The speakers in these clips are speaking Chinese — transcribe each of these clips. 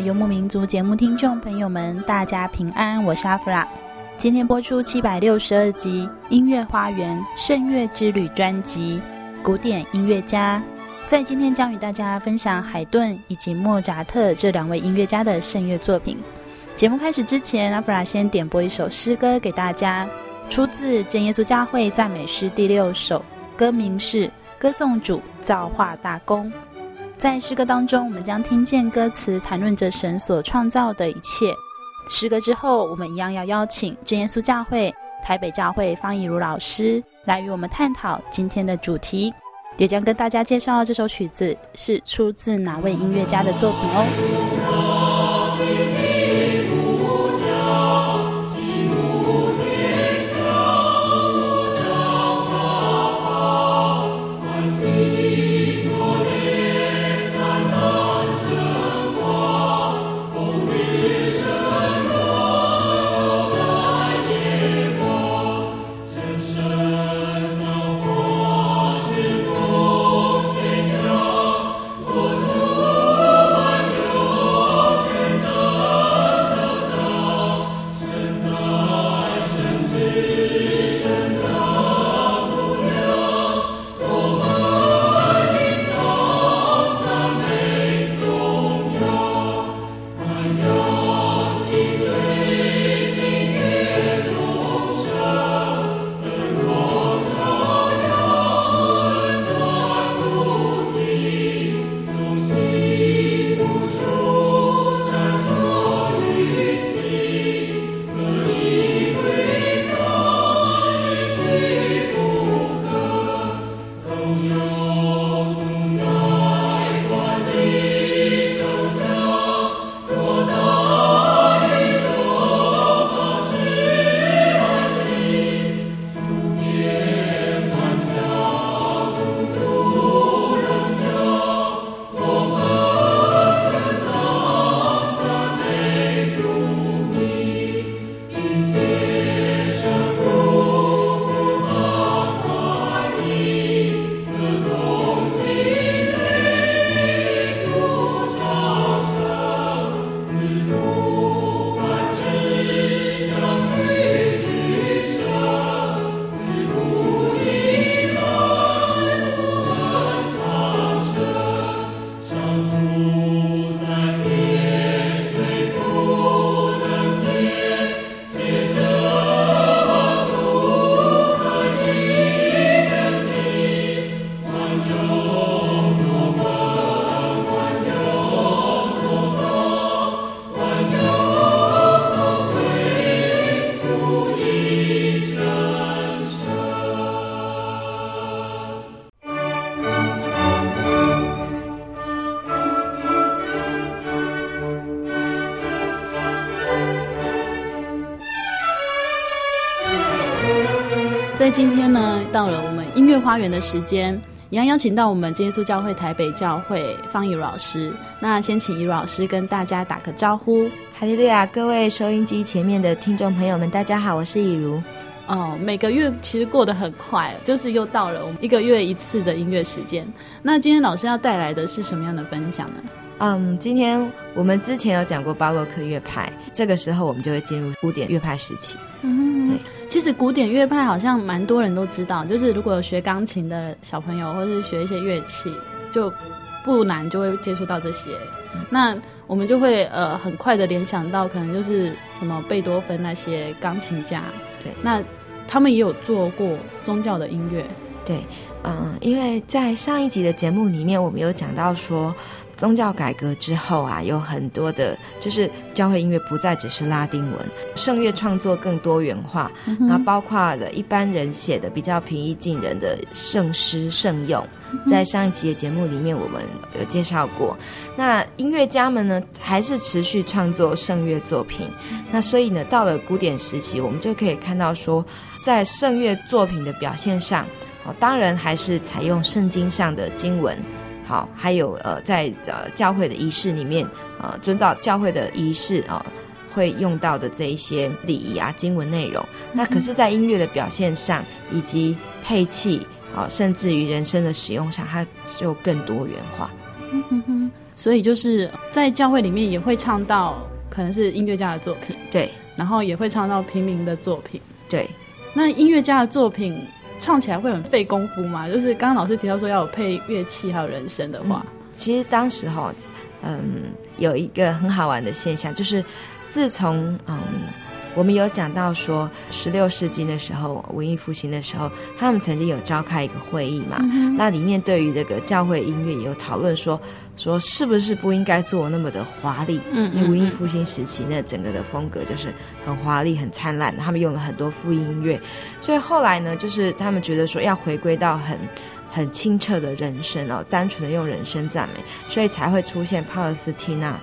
游牧民族节目听众朋友们，大家平安，我是阿弗拉。今天播出七百六十二集《音乐花园圣乐之旅》专辑，古典音乐家。在今天将与大家分享海顿以及莫扎特这两位音乐家的圣乐作品。节目开始之前，阿弗拉先点播一首诗歌给大家，出自真耶稣教会赞美诗第六首，歌名是《歌颂主造化大功》。在诗歌当中，我们将听见歌词谈论着神所创造的一切。诗歌之后，我们一样要邀请真耶稣教会台北教会方以如老师来与我们探讨今天的主题，也将跟大家介绍这首曲子是出自哪位音乐家的作品哦。今天呢，到了我们音乐花园的时间，一样邀请到我们真耶稣教会台北教会方怡如老师。那先请以如老师跟大家打个招呼。哈利路亚，各位收音机前面的听众朋友们，大家好，我是以如。哦，每个月其实过得很快，就是又到了我们一个月一次的音乐时间。那今天老师要带来的是什么样的分享呢？嗯，今天我们之前有讲过巴洛克乐派，这个时候我们就会进入古典乐派时期。嗯，对，其实古典乐派好像蛮多人都知道，就是如果有学钢琴的小朋友，或是学一些乐器，就不难就会接触到这些。嗯、那我们就会呃很快的联想到，可能就是什么贝多芬那些钢琴家。对，那他们也有做过宗教的音乐。对，嗯，因为在上一集的节目里面，我们有讲到说。宗教改革之后啊，有很多的，就是教会音乐不再只是拉丁文，圣乐创作更多元化，那、包括了一般人写的比较平易近人的圣诗圣咏，嗯、哼在上一集的节目里面我们有介绍过。那音乐家们呢，还是持续创作圣乐作品。那所以呢，到了古典时期，我们就可以看到说，在圣乐作品的表现上，哦，当然还是采用圣经上的经文。好，还有呃，在呃教会的仪式里面，呃，遵照教会的仪式啊、呃，会用到的这一些礼仪啊、经文内容。嗯、那可是，在音乐的表现上，以及配器啊、呃，甚至于人声的使用上，它就更多元化。嗯哼哼，所以就是在教会里面也会唱到，可能是音乐家的作品，对，然后也会唱到平民的作品，对。那音乐家的作品。唱起来会很费功夫吗？就是刚刚老师提到说要有配乐器还有人声的话，其实当时哈，嗯，有一个很好玩的现象，就是自从嗯。我们有讲到说，十六世纪的时候，文艺复兴的时候，他们曾经有召开一个会议嘛。嗯、那里面对于这个教会音乐也有讨论说，说是不是不应该做那么的华丽？嗯，嗯，因为文艺复兴时期那整个的风格就是很华丽、很灿烂，他们用了很多复音乐，所以后来呢，就是他们觉得说要回归到很很清澈的人声哦，单纯的用人声赞美，所以才会出现帕尔斯蒂娜。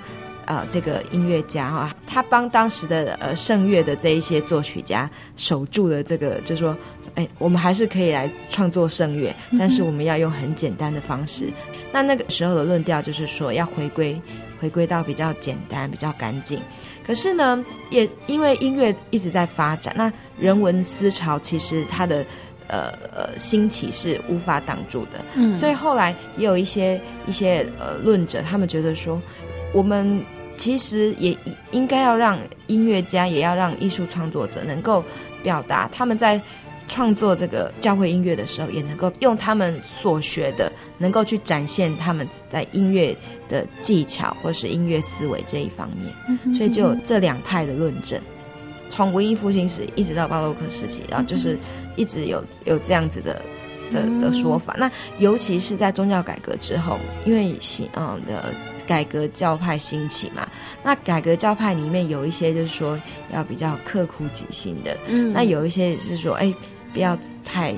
呃，这个音乐家哈，他帮当时的呃圣乐的这一些作曲家守住了这个，就说，哎，我们还是可以来创作圣乐，但是我们要用很简单的方式。嗯、那那个时候的论调就是说，要回归回归到比较简单、比较干净。可是呢，也因为音乐一直在发展，那人文思潮其实它的呃呃兴起是无法挡住的。嗯，所以后来也有一些一些呃论者，他们觉得说，我们。其实也应该要让音乐家，也要让艺术创作者能够表达他们在创作这个教会音乐的时候，也能够用他们所学的，能够去展现他们在音乐的技巧或是音乐思维这一方面。所以就有这两派的论证，从文艺复兴时一直到巴洛克时期，然后就是一直有有这样子的的的说法。那尤其是在宗教改革之后，因为新嗯的。改革教派兴起嘛，那改革教派里面有一些就是说要比较刻苦己心的，嗯，那有一些是说，哎，不要太，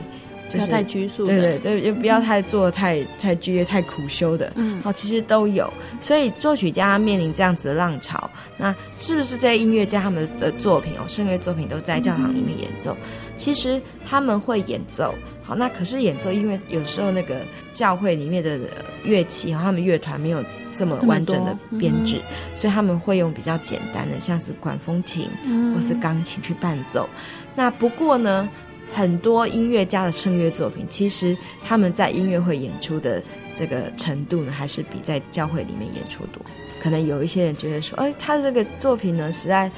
就是太拘束，对对对，就不要太做太太剧烈、太苦修的，嗯，哦，其实都有，所以作曲家面临这样子的浪潮，那是不是这些音乐家他们的作品哦，圣乐作品都在教堂里面演奏？嗯，其实他们会演奏。好，那可是演奏，因为有时候那个教会里面的乐器，然后他们乐团没有这么完整的编制，嗯、所以他们会用比较简单的，像是管风琴或是钢琴去伴奏。嗯、那不过呢，很多音乐家的圣乐作品，其实他们在音乐会演出的这个程度呢，还是比在教会里面演出多。可能有一些人觉得说，哎，他的这个作品呢，实在，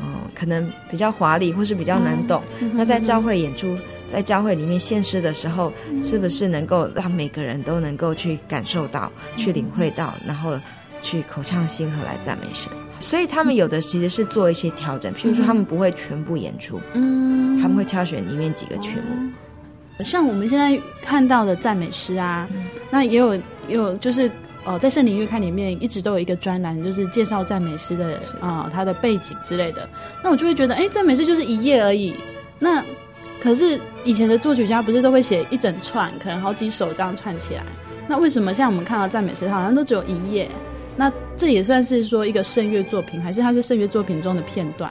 嗯，可能比较华丽，或是比较难懂。嗯、那在教会演出。在教会里面献诗的时候，是不是能够让每个人都能够去感受到、去领会到，然后去口唱心和来赞美神？所以他们有的其实是做一些调整，譬如说他们不会全部演出，嗯，他们会挑选里面几个曲目。像我们现在看到的赞美诗啊，那也有也有就是哦，在圣灵月刊里面一直都有一个专栏，就是介绍赞美诗的人啊，他的背景之类的。那我就会觉得，哎，赞美诗就是一页而已，那。可是以前的作曲家不是都会写一整串，可能好几首这样串起来。那为什么像我们看到赞美诗，它好像都只有一页？那这也算是说一个圣乐作品，还是它是圣乐作品中的片段？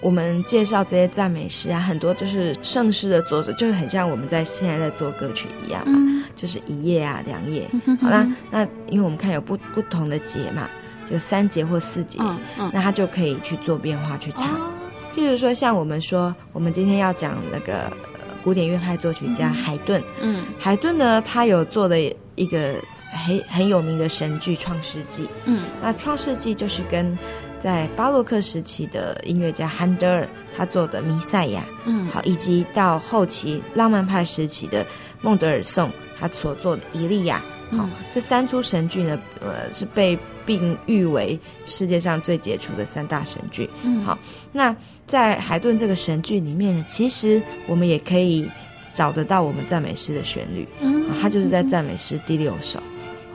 我们介绍这些赞美诗啊，很多就是圣诗的作者，就是很像我们在现在在做歌曲一样嘛，嗯、就是一页啊，两页。好，啦那因为我们看有不不同的节嘛，就三节或四节，嗯嗯，那他就可以去做变化去唱。哦、譬如说，像我们说，我们今天要讲那个古典乐派作曲家海顿，嗯，海顿呢，他有做的一个很很有名的神剧《创世纪》，嗯，那《创世纪》就是跟在巴洛克时期的音乐家韩德尔他做的《弥赛亚》，嗯，好，以及到后期浪漫派时期的孟德尔颂他所做的《以利亚》，好，这三出神剧呢，呃，是被并誉为世界上最杰出的三大神剧。嗯，好，那在海顿这个神剧里面呢，其实我们也可以找得到我们赞美诗的旋律，嗯，它就是在赞美诗第六首，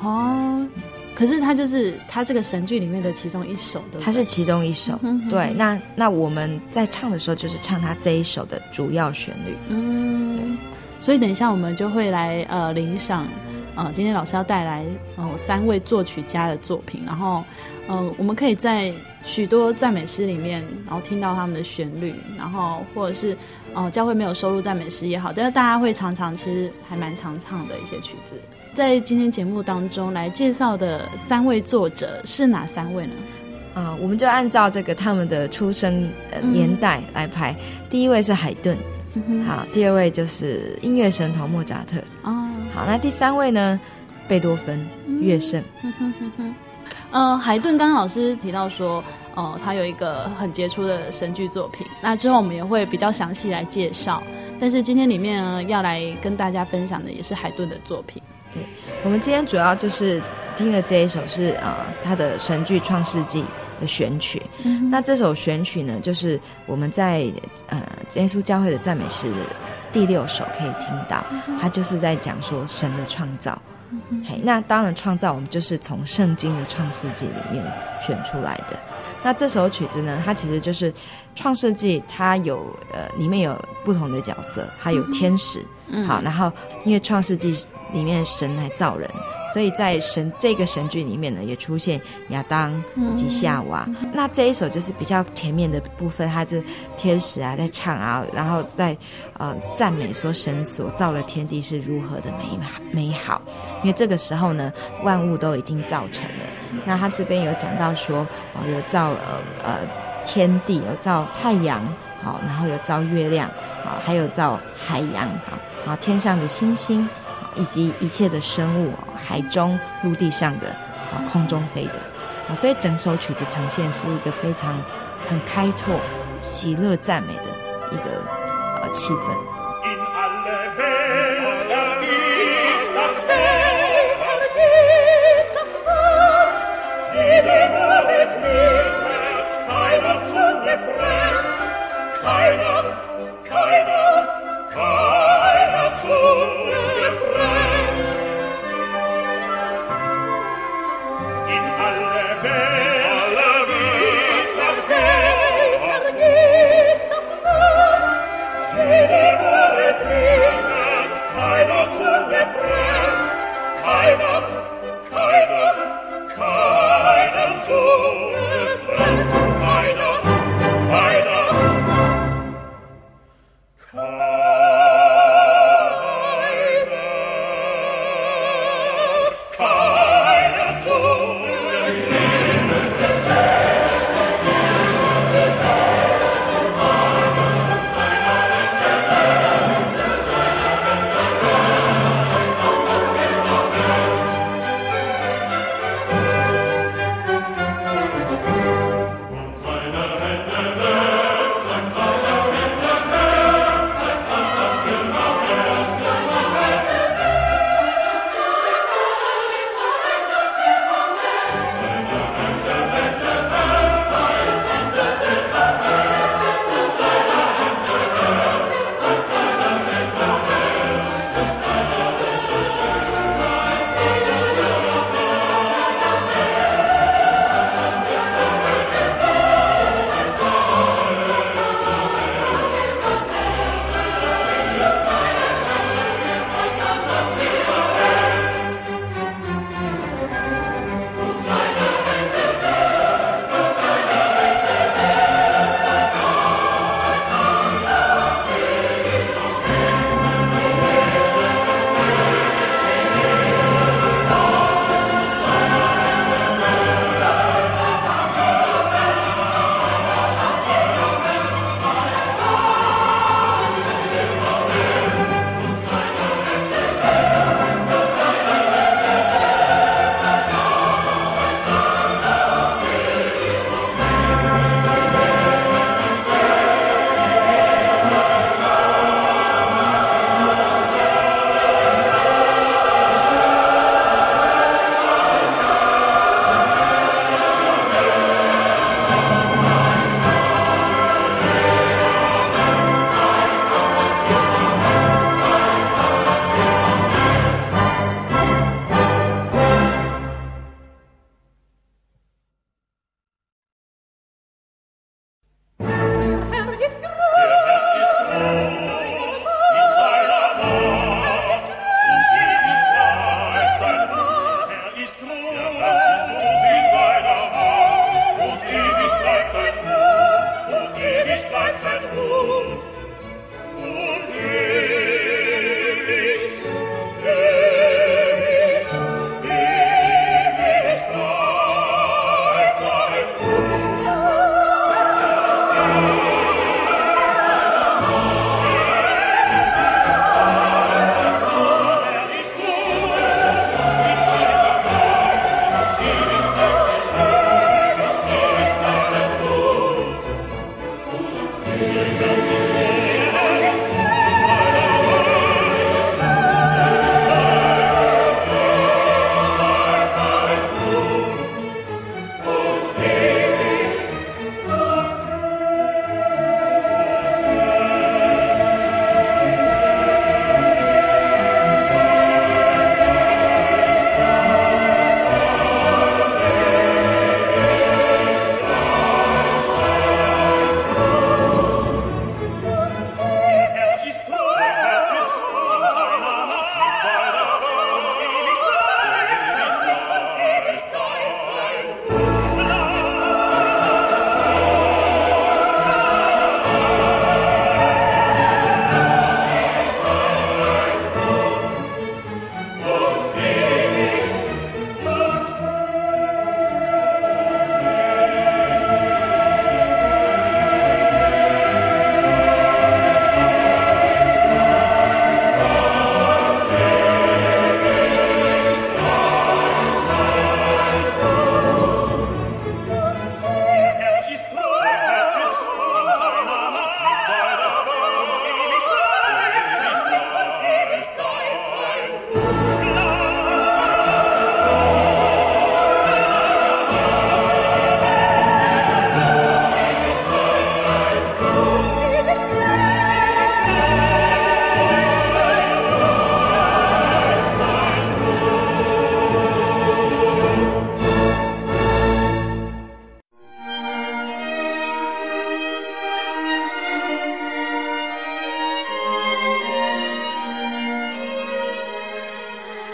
哦。可是它就是它这个神剧里面的其中一首的，它是其中一首。嗯、哼对，那那我们在唱的时候，就是唱它这一首的主要旋律。嗯，所以等一下我们就会来呃聆赏，呃，今天老师要带来呃三位作曲家的作品，然后呃我们可以在许多赞美诗里面，然后听到他们的旋律，然后或者是呃教会没有收录赞美诗也好，但是大家会常常其实还蛮常唱的一些曲子。在今天节目当中来介绍的三位作者是哪三位呢？啊，我们就按照这个他们的出生年代来排。嗯、第一位是海顿，嗯、好，第二位就是音乐神童莫扎特，哦，好，那第三位呢？贝多芬，乐圣。嗯哼哼哼，呃，海顿刚刚老师提到说，呃，他有一个很杰出的神剧作品，那之后我们也会比较详细来介绍。但是今天里面呢，要来跟大家分享的也是海顿的作品。对，我们今天主要就是听的这一首是呃他的神剧《创世纪》的选曲。嗯、那这首选曲呢，就是我们在呃耶稣教会的赞美诗的第六首可以听到，它就是在讲说神的创造。嘿，那当然创造我们就是从圣经的《创世纪》里面选出来的。那这首曲子呢，它其实就是《创世纪》，它有呃里面有不同的角色，还有天使，嗯、哼好，然后因为《创世纪》。里面神来造人，所以在神这个神剧里面呢，也出现亚当以及夏娃。嗯、那这一首就是比较前面的部分，它是天使啊在唱啊，然后在呃赞美说神所造的天地是如何的美美好。因为这个时候呢，万物都已经造成了。那他这边有讲到说，哦，有造呃呃天地，有造太阳，好，然后有造月亮，好，还有造海洋，好，啊，天上的星星，以及一切的生物，海中、陆地上的，啊，空中飞的，啊，所以整首曲子呈现是一个非常很开拓、喜乐、赞美的一个呃气氛。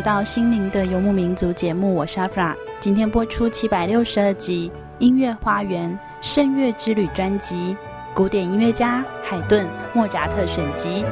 回到《心灵的游牧民族》节目，我是阿弗拉。今天播出七百六十二集《音乐花园圣乐之旅》专辑，古典音乐家海顿·莫扎特选集。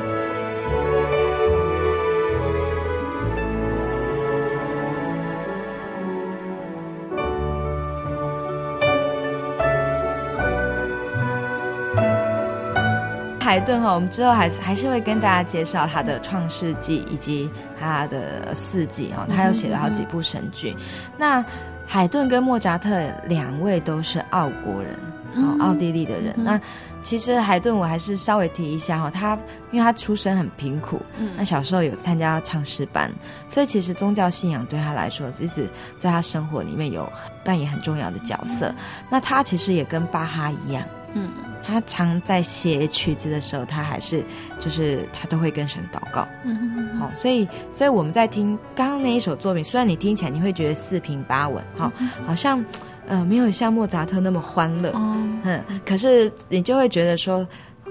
海顿哈，我们之后还是还是会跟大家介绍他的《创世纪》以及他的四季哦，他又写了好几部神剧。嗯、那海顿跟莫扎特两位都是奥国人，哦，奥地利的人。嗯、那其实海顿我还是稍微提一下哈，他因为他出身很贫苦，嗯、那小时候有参加唱诗班，所以其实宗教信仰对他来说，一直在他生活里面有扮演很重要的角色。嗯、那他其实也跟巴哈一样，嗯。他常在写曲子的时候，他还是就是他都会跟神祷告。嗯哼哼哼。好，所以所以我们在听刚刚那一首作品，虽然你听起来你会觉得四平八稳，哈，好像呃没有像莫扎特那么欢乐，嗯，可是你就会觉得说。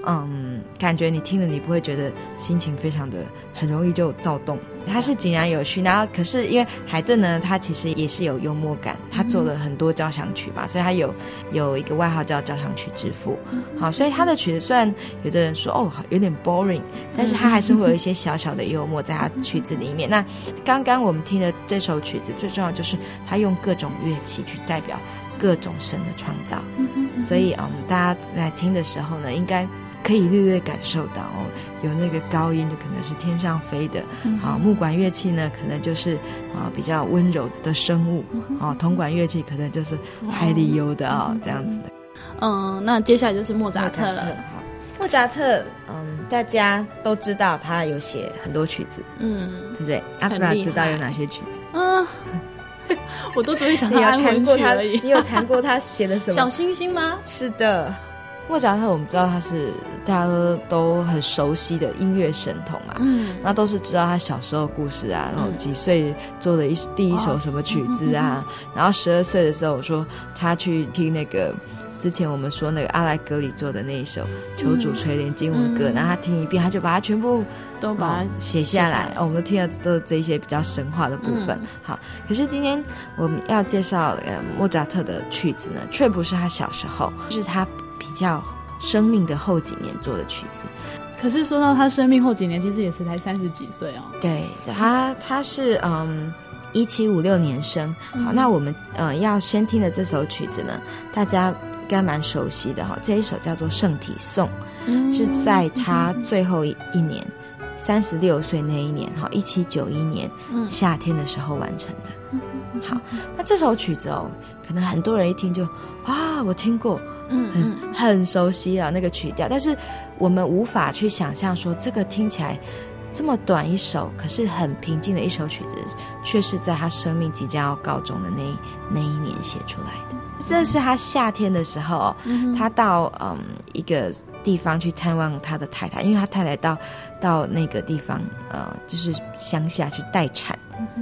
嗯，感觉你听了，你不会觉得心情非常的很容易就躁动。他是井然有序，然后可是因为海顿呢，他其实也是有幽默感，他做了很多交响曲吧，所以他有有一个外号叫交响曲之父。好，所以他的曲子虽然有的人说哦有点 boring，但是他还是会有一些小小的幽默在他曲子里面。那刚刚我们听的这首曲子，最重要就是他用各种乐器去代表各种神的创造。所以嗯，大家在听的时候呢，应该。可以略略感受到哦，有那个高音就可能是天上飞的，好、嗯、木管乐器呢，可能就是啊比较温柔的生物，啊铜管乐器可能就是海里游的啊、哦、这样子的。嗯，那接下来就是莫扎特了。莫扎特，嗯，大家都知道他有写很多曲子，嗯，对不对？阿弗拉知道有哪些曲子？嗯，我都只会想到 安魂曲而已。你有弹过他写的什么？小星星吗？是的。莫扎特，我们知道他是大家都都很熟悉的音乐神童嘛，嗯，那都是知道他小时候故事啊，然后几岁做的一第一首什么曲子啊，然后十二岁的时候，我说他去听那个之前我们说那个阿莱格里做的那一首《求主垂怜经文歌》，然后他听一遍，他就把它全部都把它写下来。哦，我们都听了都是这一些比较神话的部分。好，可是今天我们要介绍呃莫扎特的曲子呢，却不是他小时候，是他比较生命的后几年做的曲子。可是说到他生命后几年，其实也是才三十几岁哦。对，他他是嗯。一七五六年生，好，那我们呃要先听的这首曲子呢，大家应该蛮熟悉的哈。这一首叫做《圣体颂》，嗯，是在他最后一年，三十六岁那一年，哈，一七九一年夏天的时候完成的。好，那这首曲子哦，可能很多人一听就啊，我听过，嗯，很很熟悉啊那个曲调，但是我们无法去想象说这个听起来。这么短一首，可是很平静的一首曲子，却是在他生命即将要告终的那一那一年写出来的。这是他夏天的时候，嗯、他到嗯一个地方去探望他的太太，因为他太太到到那个地方，呃，就是乡下去待产。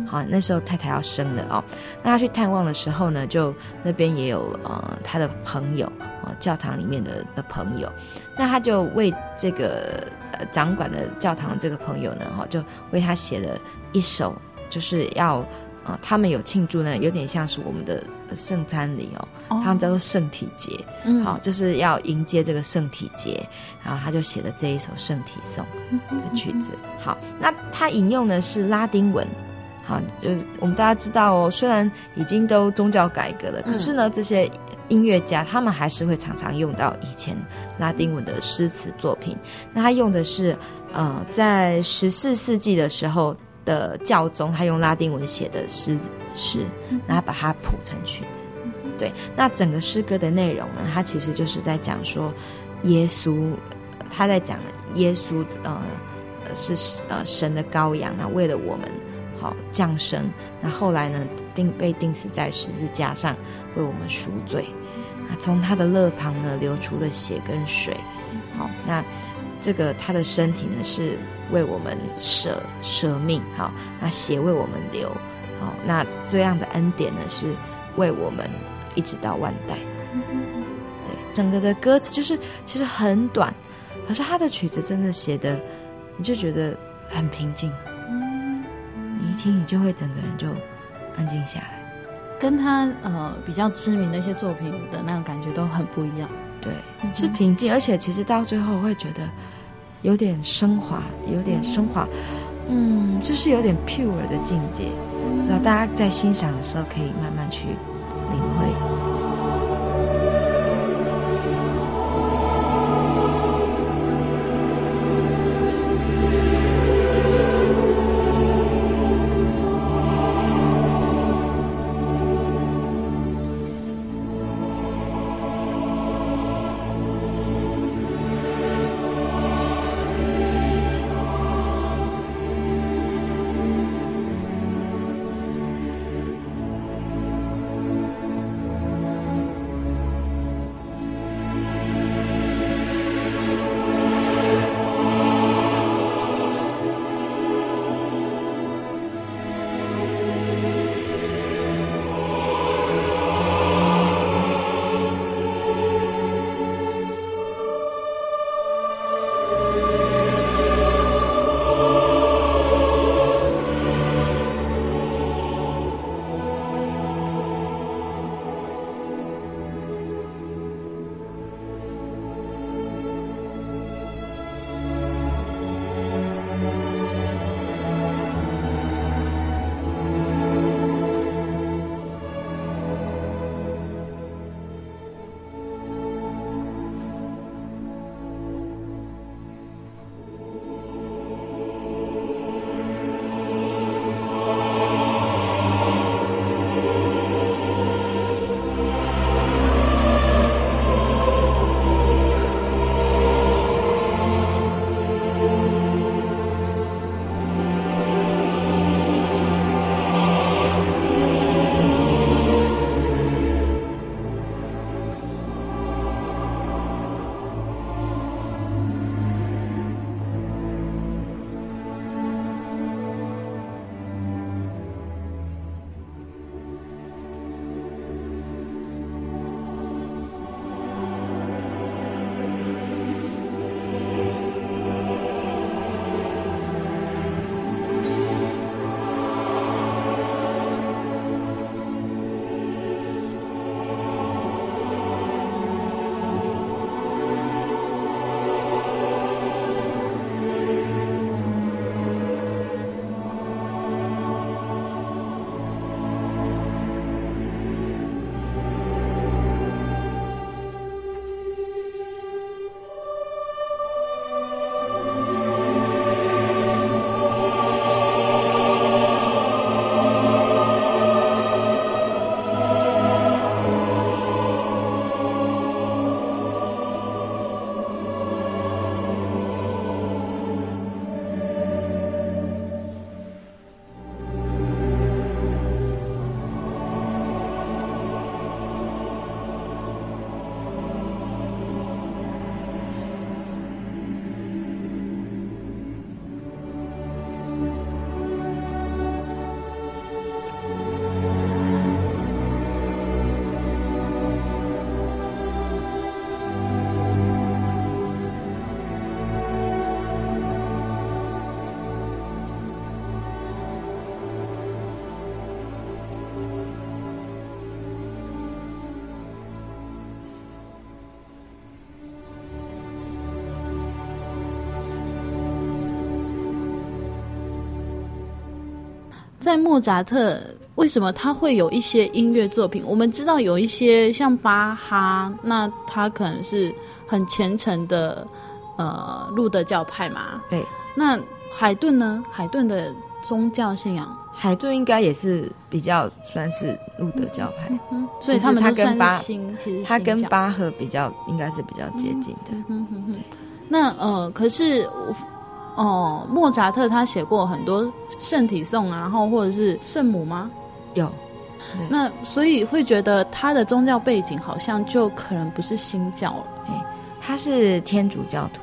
好，那时候太太要生了哦。那他去探望的时候呢，就那边也有呃他的朋友，呃，教堂里面的的朋友。那他就为这个呃掌管的教堂这个朋友呢，哈，就为他写了一首，就是要呃他们有庆祝呢，有点像是我们的圣餐礼哦，他们叫做圣体节，嗯，好，就是要迎接这个圣体节，然后他就写了这一首圣体颂的曲子。好，那他引用的是拉丁文。好，就是我们大家知道哦，虽然已经都宗教改革了，可是呢，这些音乐家他们还是会常常用到以前拉丁文的诗词作品。那他用的是，呃，在十四世纪的时候的教宗，他用拉丁文写的诗诗，然后把它谱成曲子。对，那整个诗歌的内容呢，它其实就是在讲说，耶稣，他在讲耶稣，呃，是呃神的羔羊，那为了我们。好降生，那后来呢？钉被钉死在十字架上，为我们赎罪。那从他的肋旁呢，流出了血跟水。好，那这个他的身体呢，是为我们舍舍命。好，那血为我们流。好，那这样的恩典呢，是为我们一直到万代。对，整个的歌词就是其实很短，可是他的曲子真的写的，你就觉得很平静。听你就会整个人就安静下来，跟他呃比较知名的一些作品的那种感觉都很不一样。对，是平静，而且其实到最后会觉得有点升华，有点升华，嗯，就是有点 pure 的境界。不知道大家在欣赏的时候可以慢慢去领会。在莫扎特，为什么他会有一些音乐作品？我们知道有一些像巴哈，那他可能是很虔诚的，呃，路德教派嘛。对。那海顿呢？海顿的宗教信仰，海顿应该也是比较算是路德教派，嗯嗯、所以他们他跟巴，其实他跟巴赫比较应该是比较接近的。嗯哼哼哼。那呃，可是哦，莫扎特他写过很多圣体颂啊，然后或者是圣母吗？有。那所以会觉得他的宗教背景好像就可能不是新教了。哎，他是天主教徒。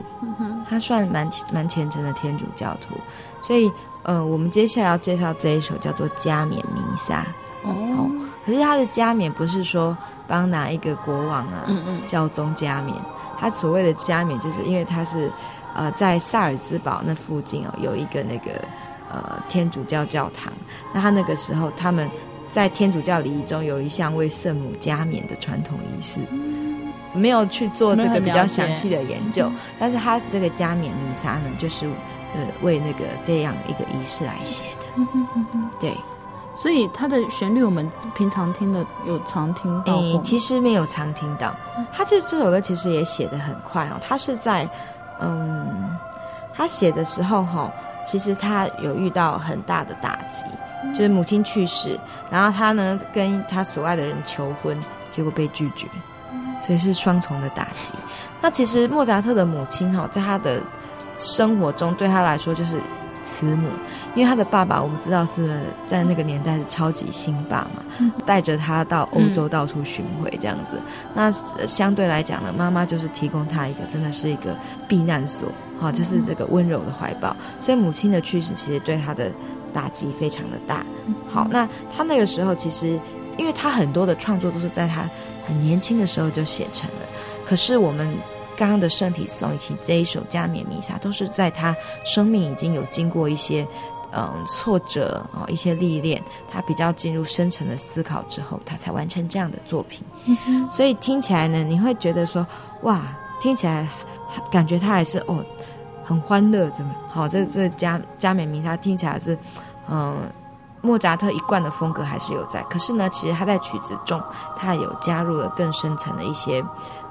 他算蛮蛮虔诚的天主教徒，所以呃，我们接下来要介绍这一首叫做《加冕弥撒》哦。可是他的加冕不是说帮哪一个国王啊、嗯嗯教宗加冕，他所谓的加冕，就是因为他是呃在萨尔兹堡那附近哦，有一个那个呃天主教教堂。那他那个时候他们在天主教礼仪中有一项为圣母加冕的传统仪式。没有去做这个比较详细的研究，但是他这个加冕弥撒呢，就是呃为那个这样一个仪式来写的。对，所以它的旋律我们平常听的有常听到。诶，其实没有常听到。他这这首歌其实也写的很快哦，他是在嗯，他写的时候哈、哦，其实他有遇到很大的打击，就是母亲去世，然后他呢跟他所爱的人求婚，结果被拒绝。所以是双重的打击。那其实莫扎特的母亲哈，在他的生活中，对他来说就是慈母，因为他的爸爸我们知道是在那个年代是超级星爸嘛，带着他到欧洲到处巡回这样子。那相对来讲呢，妈妈就是提供他一个真的是一个避难所，哈，就是这个温柔的怀抱。所以母亲的去世其实对他的打击非常的大。好，那他那个时候其实，因为他很多的创作都是在他。很年轻的时候就写成了，可是我们刚刚的圣体颂以及这一首加冕弥撒，都是在他生命已经有经过一些嗯挫折啊、哦、一些历练，他比较进入深层的思考之后，他才完成这样的作品。嗯、所以听起来呢，你会觉得说哇，听起来感觉他还是哦很欢乐，怎么好？这这加加冕弥撒听起来是嗯。莫扎特一贯的风格还是有在，可是呢，其实他在曲子中，他有加入了更深层的一些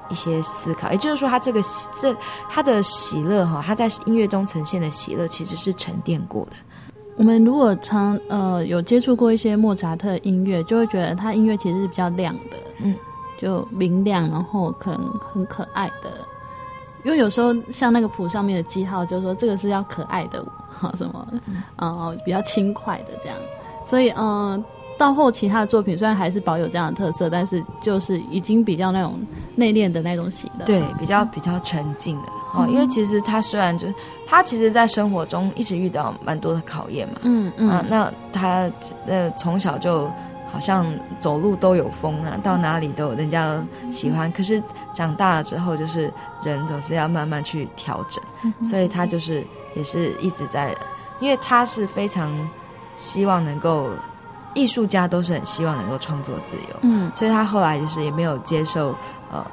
一些思考。也就是说，他这个这他的喜乐哈，他在音乐中呈现的喜乐，其实是沉淀过的。我们如果常呃有接触过一些莫扎特音乐，就会觉得他音乐其实是比较亮的，嗯，就明亮，然后可能很可爱的。因为有时候像那个谱上面的记号，就是说这个是要可爱的，哈，什么，嗯、呃，比较轻快的这样。所以，嗯、呃，到后期他的作品虽然还是保有这样的特色，但是就是已经比较那种内敛的那种型的，对，比较比较沉静的哦。因为其实他虽然就是他其实，在生活中一直遇到蛮多的考验嘛，嗯嗯啊，那他呃从小就好像走路都有风啊，到哪里都有人家都喜欢。可是长大了之后，就是人总是要慢慢去调整，所以他就是也是一直在，因为他是非常。希望能够，艺术家都是很希望能够创作自由，嗯，所以他后来就是也没有接受呃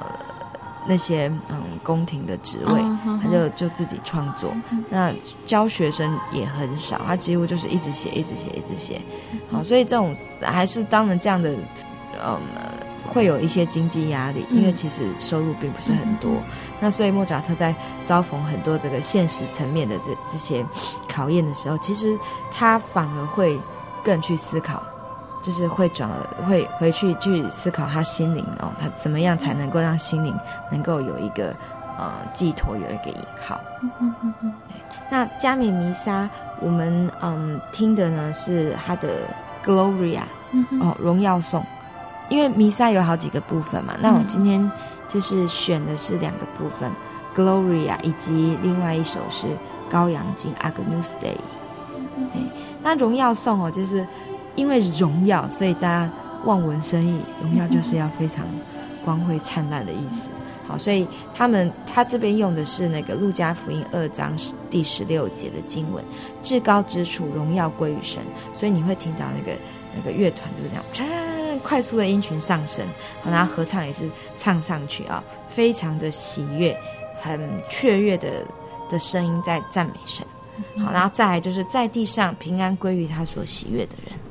那些嗯宫廷的职位，嗯、他就就自己创作。嗯、那教学生也很少，他几乎就是一直写，一直写，一直写。好，所以这种还是当然这样的，嗯，会有一些经济压力，因为其实收入并不是很多。嗯、那所以莫扎特在遭逢很多这个现实层面的这这些考验的时候，其实他反而会更去思考，就是会转而会回去去思考他心灵哦，他怎么样才能够让心灵能够有一个呃寄托，有一个依靠。嗯嗯嗯。那加冕弥撒，我们嗯听的呢是他的 Gloria，哦，荣耀颂。因为弥撒有好几个部分嘛，那我今天就是选的是两个部分，嗯，Gloria 以及另外一首是羔羊经 Agnus Dei。对，那荣耀颂哦，就是因为荣耀，所以大家望文生义，荣耀就是要非常光辉灿烂的意思。好，所以他们他这边用的是那个路加福音二章第十六节的经文，至高之处荣耀归于神，所以你会听到那个那个乐团就是这样。快速的音群上升，然后合唱也是唱上去啊，非常的喜悦，很雀跃的的声音在赞美神。好，然后再来就是在地上平安归于他所喜悦的人。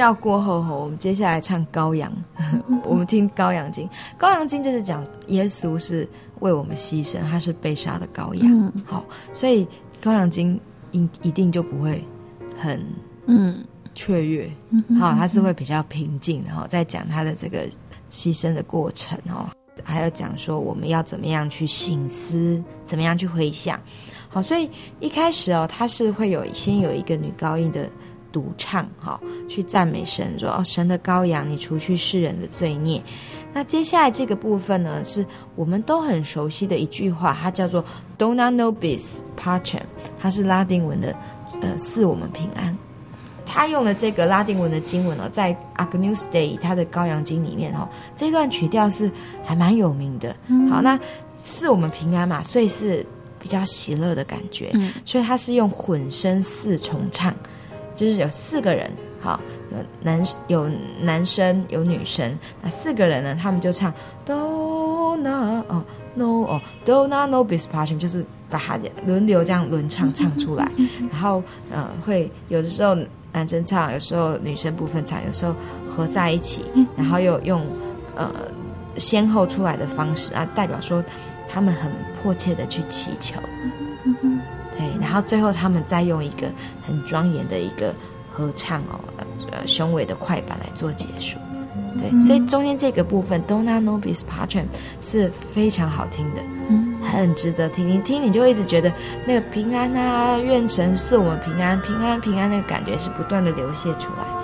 荣耀过后，我们接下来唱羔羊。我们听羔羊经，羔羊经就是讲耶稣是为我们牺牲，他是被杀的羔羊。嗯、好，所以羔羊经一一定就不会很嗯雀跃。好，他是会比较平静，然后再讲他的这个牺牲的过程哦，还有讲说我们要怎么样去省思，怎么样去回想。好，所以一开始哦，他是会有先有一个女高音的。独唱，哈，去赞美神，说：“哦，神的羔羊，你除去世人的罪孽，那接下来这个部分呢，是我们都很熟悉的一句话，它叫做 Dona nobis pacem，它是拉丁文的，呃，赐我们平安。他用了这个拉丁文的经文哦，在 Agnus Dei 他的羔羊经里面哦，这段曲调是还蛮有名的。嗯、好，那赐我们平安嘛，所以是比较喜乐的感觉。嗯，所以他是用混声四重唱，就是有四个人，好，有男有男生有女生，那四个人呢，他们就唱 Dona 哦 No 哦 Dona nobis pacem，就是把它轮流这样轮唱唱出来，然后嗯、呃，会有的时候。男生唱，有时候女生部分唱，有时候合在一起，然后又用呃先后出来的方式啊，代表说他们很迫切的去祈求，对，然后最后他们再用一个很庄严的一个合唱哦，呃雄伟的快板来做结束，对，所以中间这个部分 Dona nobis pacem 是非常好听的。嗯很值得听，你听你就一直觉得那个平安啊，愿神赐我们平安，平安平安，那个感觉是不断的流泻出来。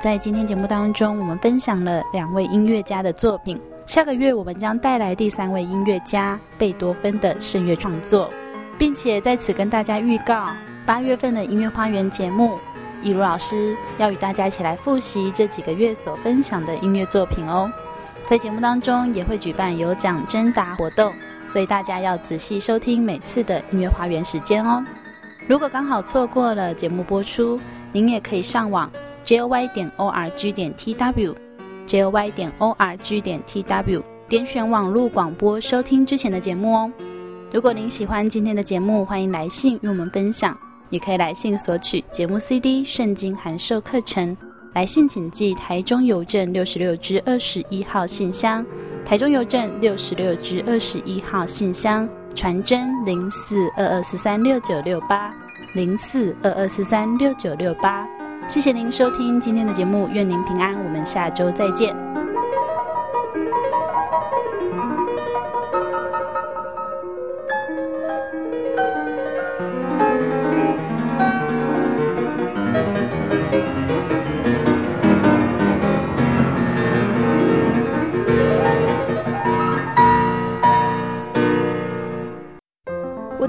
在今天节目当中，我们分享了两位音乐家的作品。下个月我们将带来第三位音乐家贝多芬的圣乐创作，并且在此跟大家预告八月份的音乐花园节目，以如老师要与大家一起来复习这几个月所分享的音乐作品哦。在节目当中也会举办有奖征答活动，所以大家要仔细收听每次的音乐花园时间哦。如果刚好错过了节目播出，您也可以上网 joy 点 org 点 tw，joy 点 org 点 tw，点选网络广播收听之前的节目哦。如果您喜欢今天的节目，欢迎来信与我们分享，也可以来信索取节目 CD、圣经函授课程。来信请寄台中邮政六十六支二十一号信箱，台中邮政六十六支二十一号信箱，传真零四二二四三六九六八。零四二二四三六九六八，谢谢您收听今天的节目，愿您平安，我们下周再见。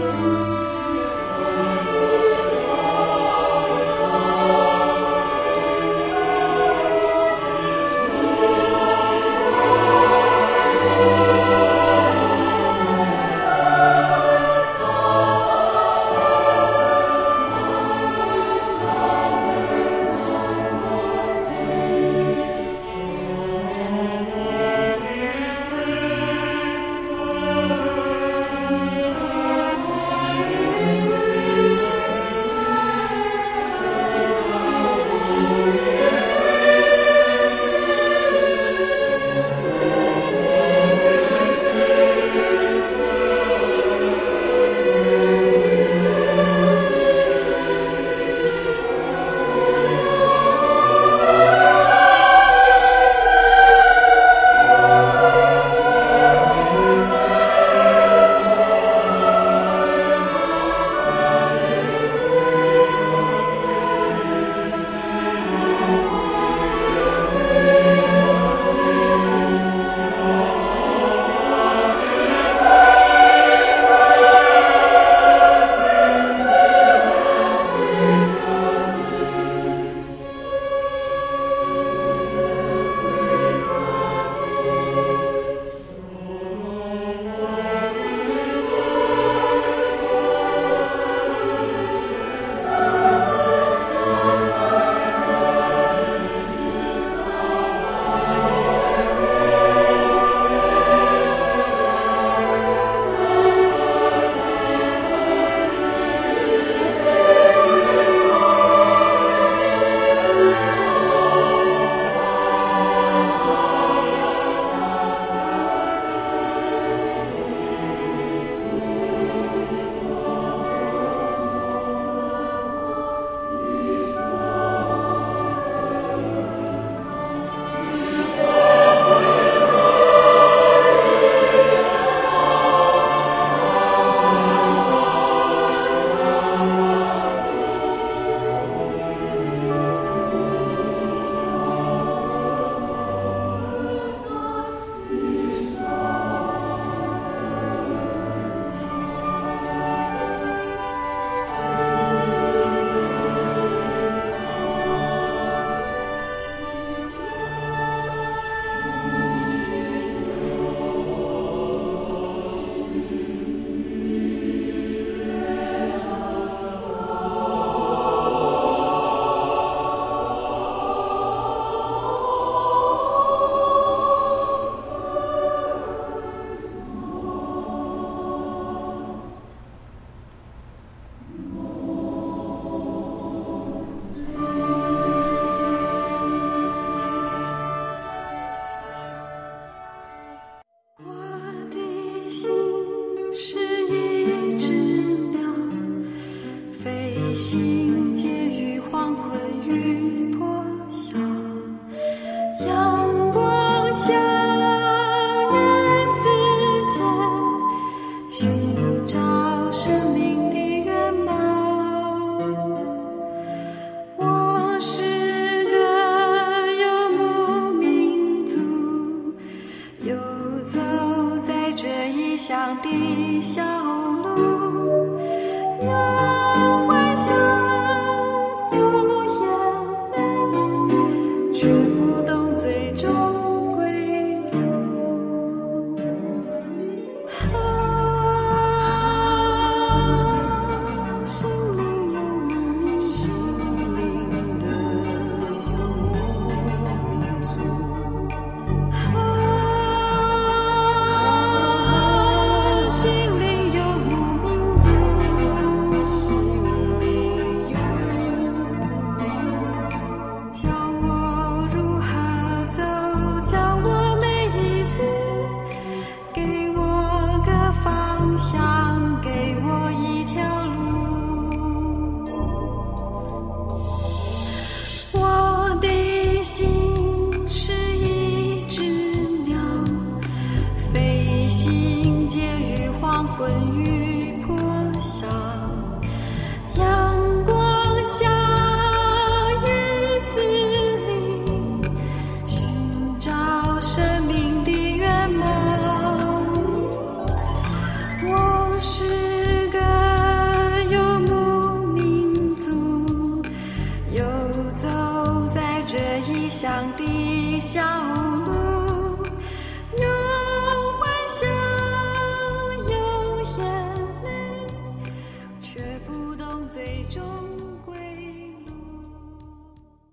Música 小路。